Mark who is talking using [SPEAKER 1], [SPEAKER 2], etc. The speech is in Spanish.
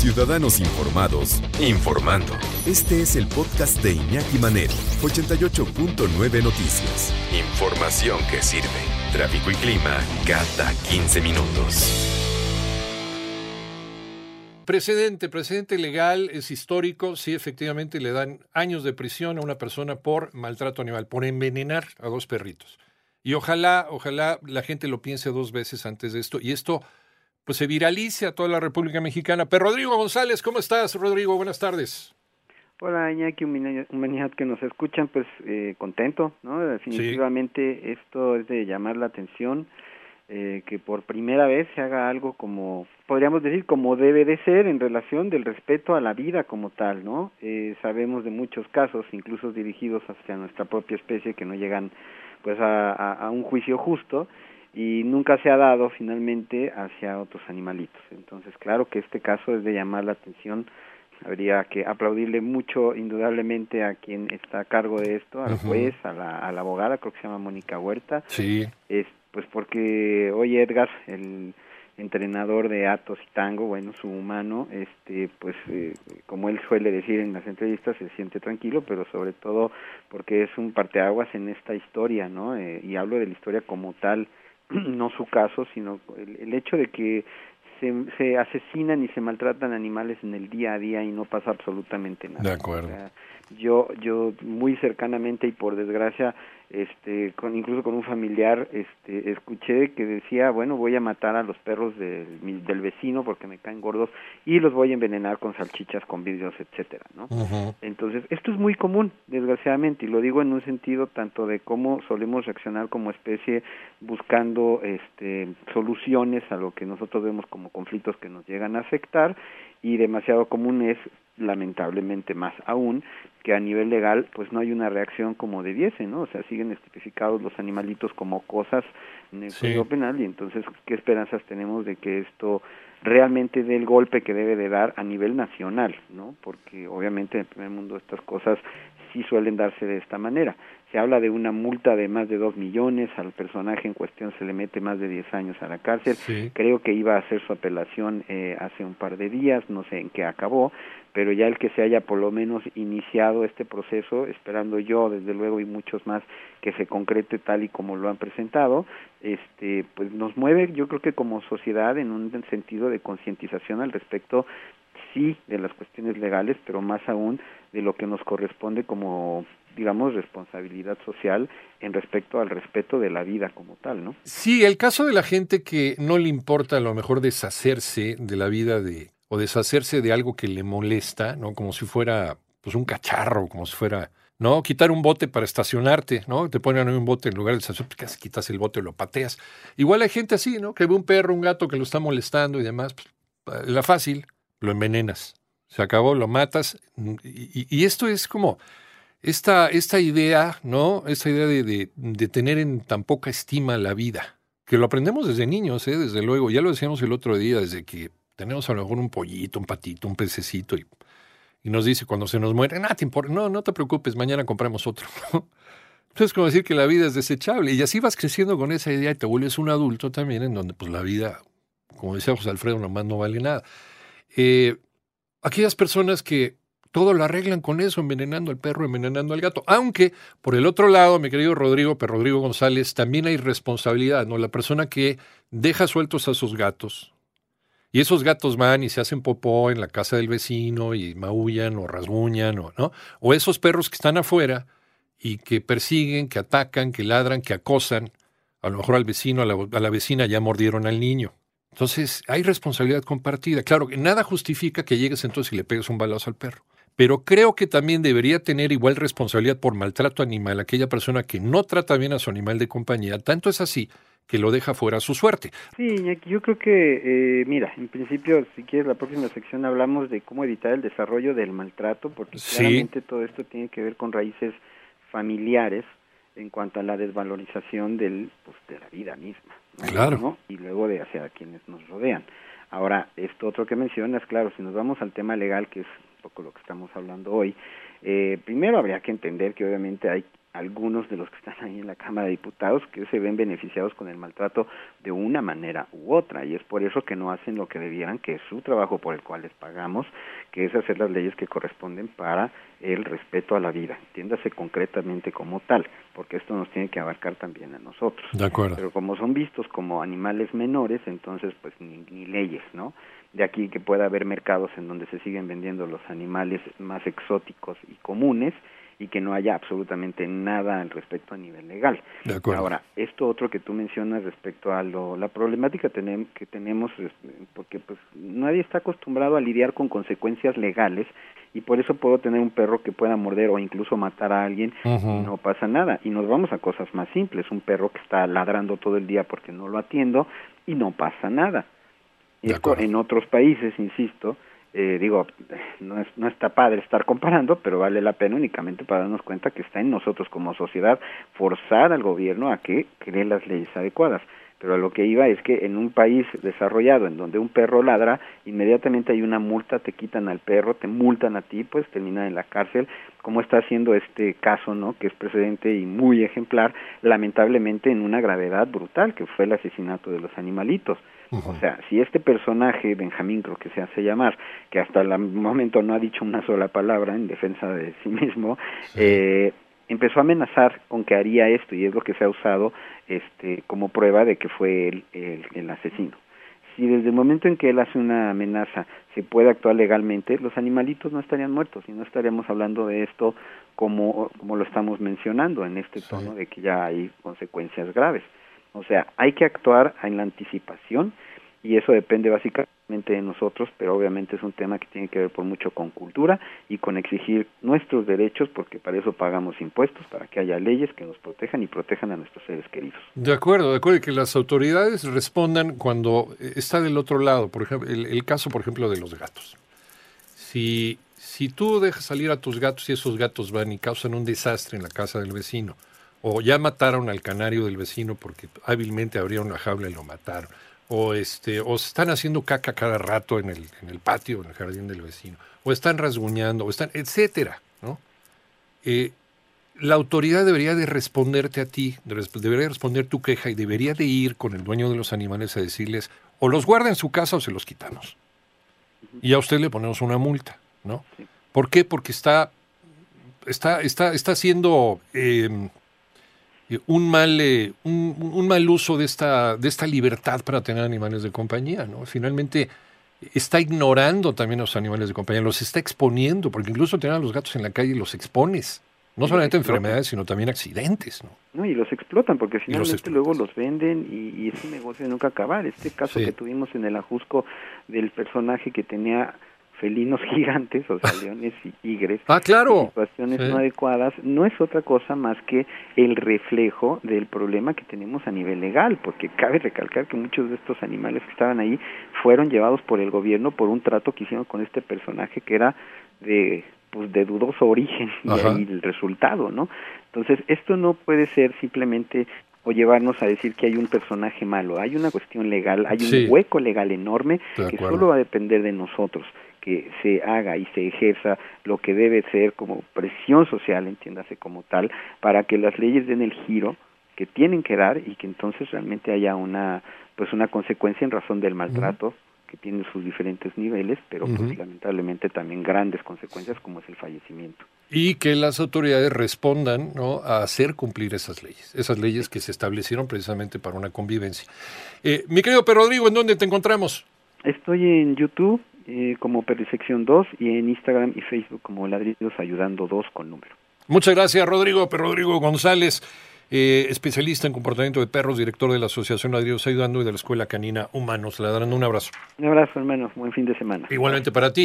[SPEAKER 1] Ciudadanos Informados, informando. Este es el podcast de Iñaki Manero, 88.9 Noticias. Información que sirve. Tráfico y clima cada 15 minutos.
[SPEAKER 2] Precedente, precedente legal es histórico. Sí, efectivamente le dan años de prisión a una persona por maltrato animal, por envenenar a dos perritos. Y ojalá, ojalá la gente lo piense dos veces antes de esto. Y esto pues se viralice a toda la República Mexicana. Pero Rodrigo González, ¿cómo estás, Rodrigo? Buenas tardes.
[SPEAKER 3] Hola, Iñaki, humanidad que nos escuchan, pues eh, contento, ¿no? Definitivamente esto es de llamar la atención, eh, que por primera vez se haga algo como, podríamos decir, como debe de ser en relación del respeto a la vida como tal, ¿no? Eh, sabemos de muchos casos, incluso dirigidos hacia nuestra propia especie, que no llegan pues a, a un juicio justo, y nunca se ha dado finalmente hacia otros animalitos. Entonces, claro que este caso es de llamar la atención. Habría que aplaudirle mucho, indudablemente, a quien está a cargo de esto, al juez, a la, a la abogada, creo que se llama Mónica Huerta.
[SPEAKER 2] Sí.
[SPEAKER 3] Es, pues porque hoy Edgar, el entrenador de Atos y Tango, bueno, su humano, este, pues eh, como él suele decir en las entrevistas, se siente tranquilo, pero sobre todo porque es un parteaguas en esta historia, ¿no? Eh, y hablo de la historia como tal, no su caso, sino el, hecho de que se, se, asesinan y se maltratan animales en el día a día y no pasa absolutamente nada.
[SPEAKER 2] De acuerdo.
[SPEAKER 3] yo, yo muy cercanamente y por desgracia este con incluso con un familiar este escuché que decía bueno voy a matar a los perros del, del vecino porque me caen gordos y los voy a envenenar con salchichas con vidrios etcétera no entonces esto es muy común desgraciadamente y lo digo en un sentido tanto de cómo solemos reaccionar como especie buscando este soluciones a lo que nosotros vemos como conflictos que nos llegan a afectar y demasiado común es lamentablemente más aún que a nivel legal pues no hay una reacción como debiese, ¿no? O sea, siguen estipificados los animalitos como cosas en el Código Penal y entonces qué esperanzas tenemos de que esto realmente dé el golpe que debe de dar a nivel nacional, ¿no? Porque obviamente en el primer mundo estas cosas sí suelen darse de esta manera. Se habla de una multa de más de dos millones, al personaje en cuestión se le mete más de diez años a la cárcel. Creo que iba a hacer su apelación eh, hace un par de días, no sé en qué acabó, pero ya el que se haya por lo menos iniciado este proceso, esperando yo desde luego y muchos más que se concrete tal y como lo han presentado, este pues nos mueve yo creo que como sociedad en un sentido de concientización al respecto sí de las cuestiones legales, pero más aún de lo que nos corresponde como digamos responsabilidad social en respecto al respeto de la vida como tal, ¿no?
[SPEAKER 2] Sí, el caso de la gente que no le importa a lo mejor deshacerse de la vida de o deshacerse de algo que le molesta, ¿no? Como si fuera pues un cacharro, como si fuera, ¿no? Quitar un bote para estacionarte, ¿no? Te ponen un bote en lugar del estación, pues, quitas el bote lo pateas. Igual hay gente así, ¿no? Que ve un perro, un gato que lo está molestando y demás, pues, la fácil, lo envenenas. Se acabó, lo matas. Y, esto es como esta, esta idea, ¿no? Esta idea de, de, tener en tan poca estima la vida, que lo aprendemos desde niños, ¿eh? desde luego. Ya lo decíamos el otro día, desde que tenemos a lo mejor un pollito, un patito, un pececito y, y nos dice cuando se nos muere, te no, no te preocupes, mañana compramos otro. Entonces es como decir que la vida es desechable y así vas creciendo con esa idea y te vuelves un adulto también en donde pues la vida, como decía José Alfredo, nomás no vale nada. Eh, aquellas personas que todo lo arreglan con eso, envenenando al perro, envenenando al gato. Aunque, por el otro lado, mi querido Rodrigo, pero Rodrigo González, también hay responsabilidad, ¿no? La persona que deja sueltos a sus gatos, y esos gatos van y se hacen popó en la casa del vecino y maullan o rasguñan, o, ¿no? O esos perros que están afuera y que persiguen, que atacan, que ladran, que acosan. A lo mejor al vecino, a la, a la vecina ya mordieron al niño. Entonces, hay responsabilidad compartida. Claro que nada justifica que llegues entonces y le pegues un balazo al perro. Pero creo que también debería tener igual responsabilidad por maltrato animal aquella persona que no trata bien a su animal de compañía. Tanto es así que lo deja fuera a su suerte.
[SPEAKER 3] Sí, yo creo que, eh, mira, en principio, si quieres, la próxima sección hablamos de cómo evitar el desarrollo del maltrato, porque claramente todo esto tiene que ver con raíces familiares en cuanto a la desvalorización del, pues, de la vida misma.
[SPEAKER 2] Claro.
[SPEAKER 3] Y luego de hacia quienes nos rodean. Ahora, esto otro que mencionas, claro, si nos vamos al tema legal, que es un poco lo que estamos hablando hoy, eh, primero habría que entender que obviamente hay algunos de los que están ahí en la Cámara de Diputados que se ven beneficiados con el maltrato de una manera u otra y es por eso que no hacen lo que debieran, que es su trabajo por el cual les pagamos, que es hacer las leyes que corresponden para el respeto a la vida, entiéndase concretamente como tal, porque esto nos tiene que abarcar también a nosotros.
[SPEAKER 2] De acuerdo.
[SPEAKER 3] Pero como son vistos como animales menores, entonces pues ni, ni leyes, ¿no? De aquí que pueda haber mercados en donde se siguen vendiendo los animales más exóticos y comunes, y que no haya absolutamente nada al respecto a nivel legal.
[SPEAKER 2] De acuerdo.
[SPEAKER 3] Ahora, esto otro que tú mencionas respecto a lo, la problemática que tenemos, porque pues nadie está acostumbrado a lidiar con consecuencias legales y por eso puedo tener un perro que pueda morder o incluso matar a alguien
[SPEAKER 2] Uh -huh.
[SPEAKER 3] y no pasa nada. Y nos vamos a cosas más simples, un perro que está ladrando todo el día porque no lo atiendo y no pasa nada. Esto en otros países, insisto, eh, digo, no, es, no está padre estar comparando, pero vale la pena únicamente para darnos cuenta que está en nosotros como sociedad forzar al gobierno a que cree las leyes adecuadas. Pero a lo que iba es que en un país desarrollado en donde un perro ladra, inmediatamente hay una multa, te quitan al perro, te multan a ti, pues terminan en la cárcel, como está haciendo este caso, ¿no? Que es precedente y muy ejemplar, lamentablemente en una gravedad brutal, que fue el asesinato de los animalitos.
[SPEAKER 2] Uh -huh.
[SPEAKER 3] O sea, si este personaje, Benjamín creo que se hace llamar, que hasta el momento no ha dicho una sola palabra en defensa de sí mismo, sí. eh, empezó a amenazar con que haría esto y es lo que se ha usado este, como prueba de que fue él el, el asesino. Si desde el momento en que él hace una amenaza se puede actuar legalmente, los animalitos no estarían muertos y no estaríamos hablando de esto como, como lo estamos mencionando en este tono de que ya hay consecuencias graves. O sea, hay que actuar en la anticipación y eso depende básicamente de nosotros, pero obviamente es un tema que tiene que ver por mucho con cultura y con exigir nuestros derechos, porque para eso pagamos impuestos, para que haya leyes que nos protejan y protejan a nuestros seres queridos.
[SPEAKER 2] De acuerdo, de acuerdo, y que las autoridades respondan cuando está del otro lado, por ejemplo, el, el caso, por ejemplo, de los gatos. Si, si tú dejas salir a tus gatos y esos gatos van y causan un desastre en la casa del vecino, o ya mataron al canario del vecino porque hábilmente abrieron la jaula y lo mataron, o este, o están haciendo caca cada rato en el, en el patio, en el jardín del vecino, o están rasguñando, o están, etcétera, ¿no? Eh, la autoridad debería de responderte a ti, debería responder tu queja y debería de ir con el dueño de los animales a decirles, o los guarda en su casa o se los quitamos. Y a usted le ponemos una multa, ¿no? ¿Por qué? Porque está, está, está, está haciendo eh, un mal, eh, un, un, mal uso de esta, de esta libertad para tener animales de compañía, ¿no? Finalmente está ignorando también a los animales de compañía, los está exponiendo, porque incluso tener a los gatos en la calle los expones. No solamente enfermedades, sino también accidentes, ¿no?
[SPEAKER 3] No, y los explotan, porque finalmente los luego los venden y, y, es un negocio de nunca acabar. Este caso
[SPEAKER 2] Sí.
[SPEAKER 3] que tuvimos en el Ajusco del personaje que tenía felinos gigantes, o sea, leones y tigres,
[SPEAKER 2] Ah,
[SPEAKER 3] en
[SPEAKER 2] claro.
[SPEAKER 3] situaciones
[SPEAKER 2] Sí.
[SPEAKER 3] no adecuadas, no es otra cosa más que el reflejo del problema que tenemos a nivel legal, porque cabe recalcar que muchos de estos animales que estaban ahí fueron llevados por el gobierno por un trato que hicieron con este personaje que era de pues de dudoso origen y
[SPEAKER 2] Ajá.
[SPEAKER 3] el resultado, ¿no? Entonces, esto no puede ser simplemente o llevarnos a decir que hay un personaje malo, hay una cuestión legal, hay un
[SPEAKER 2] Sí.
[SPEAKER 3] hueco legal enorme que solo va a depender de nosotros que se haga y se ejerza lo que debe ser como presión social, entiéndase como tal, para que las leyes den el giro que tienen que dar y que entonces realmente haya una pues una consecuencia en razón del maltrato que tiene sus diferentes niveles, pero pues lamentablemente también grandes consecuencias como es el fallecimiento.
[SPEAKER 2] Y que las autoridades respondan ¿no? a hacer cumplir esas leyes, esas leyes que se establecieron precisamente para una convivencia. Eh, mi querido Pedro Rodrigo, ¿en dónde te encontramos?
[SPEAKER 3] Estoy en YouTube eh, como Perrisección 2 y en Instagram y Facebook como Ladridos Ayudando 2 con número.
[SPEAKER 2] Muchas gracias, Rodrigo. Pedro Rodrigo González, eh, especialista en comportamiento de perros, director de la Asociación Ladridos Ayudando y de la Escuela Canina Humanos. Ladrando un abrazo.
[SPEAKER 3] Un abrazo, hermano. Buen fin de semana.
[SPEAKER 2] Igualmente para ti.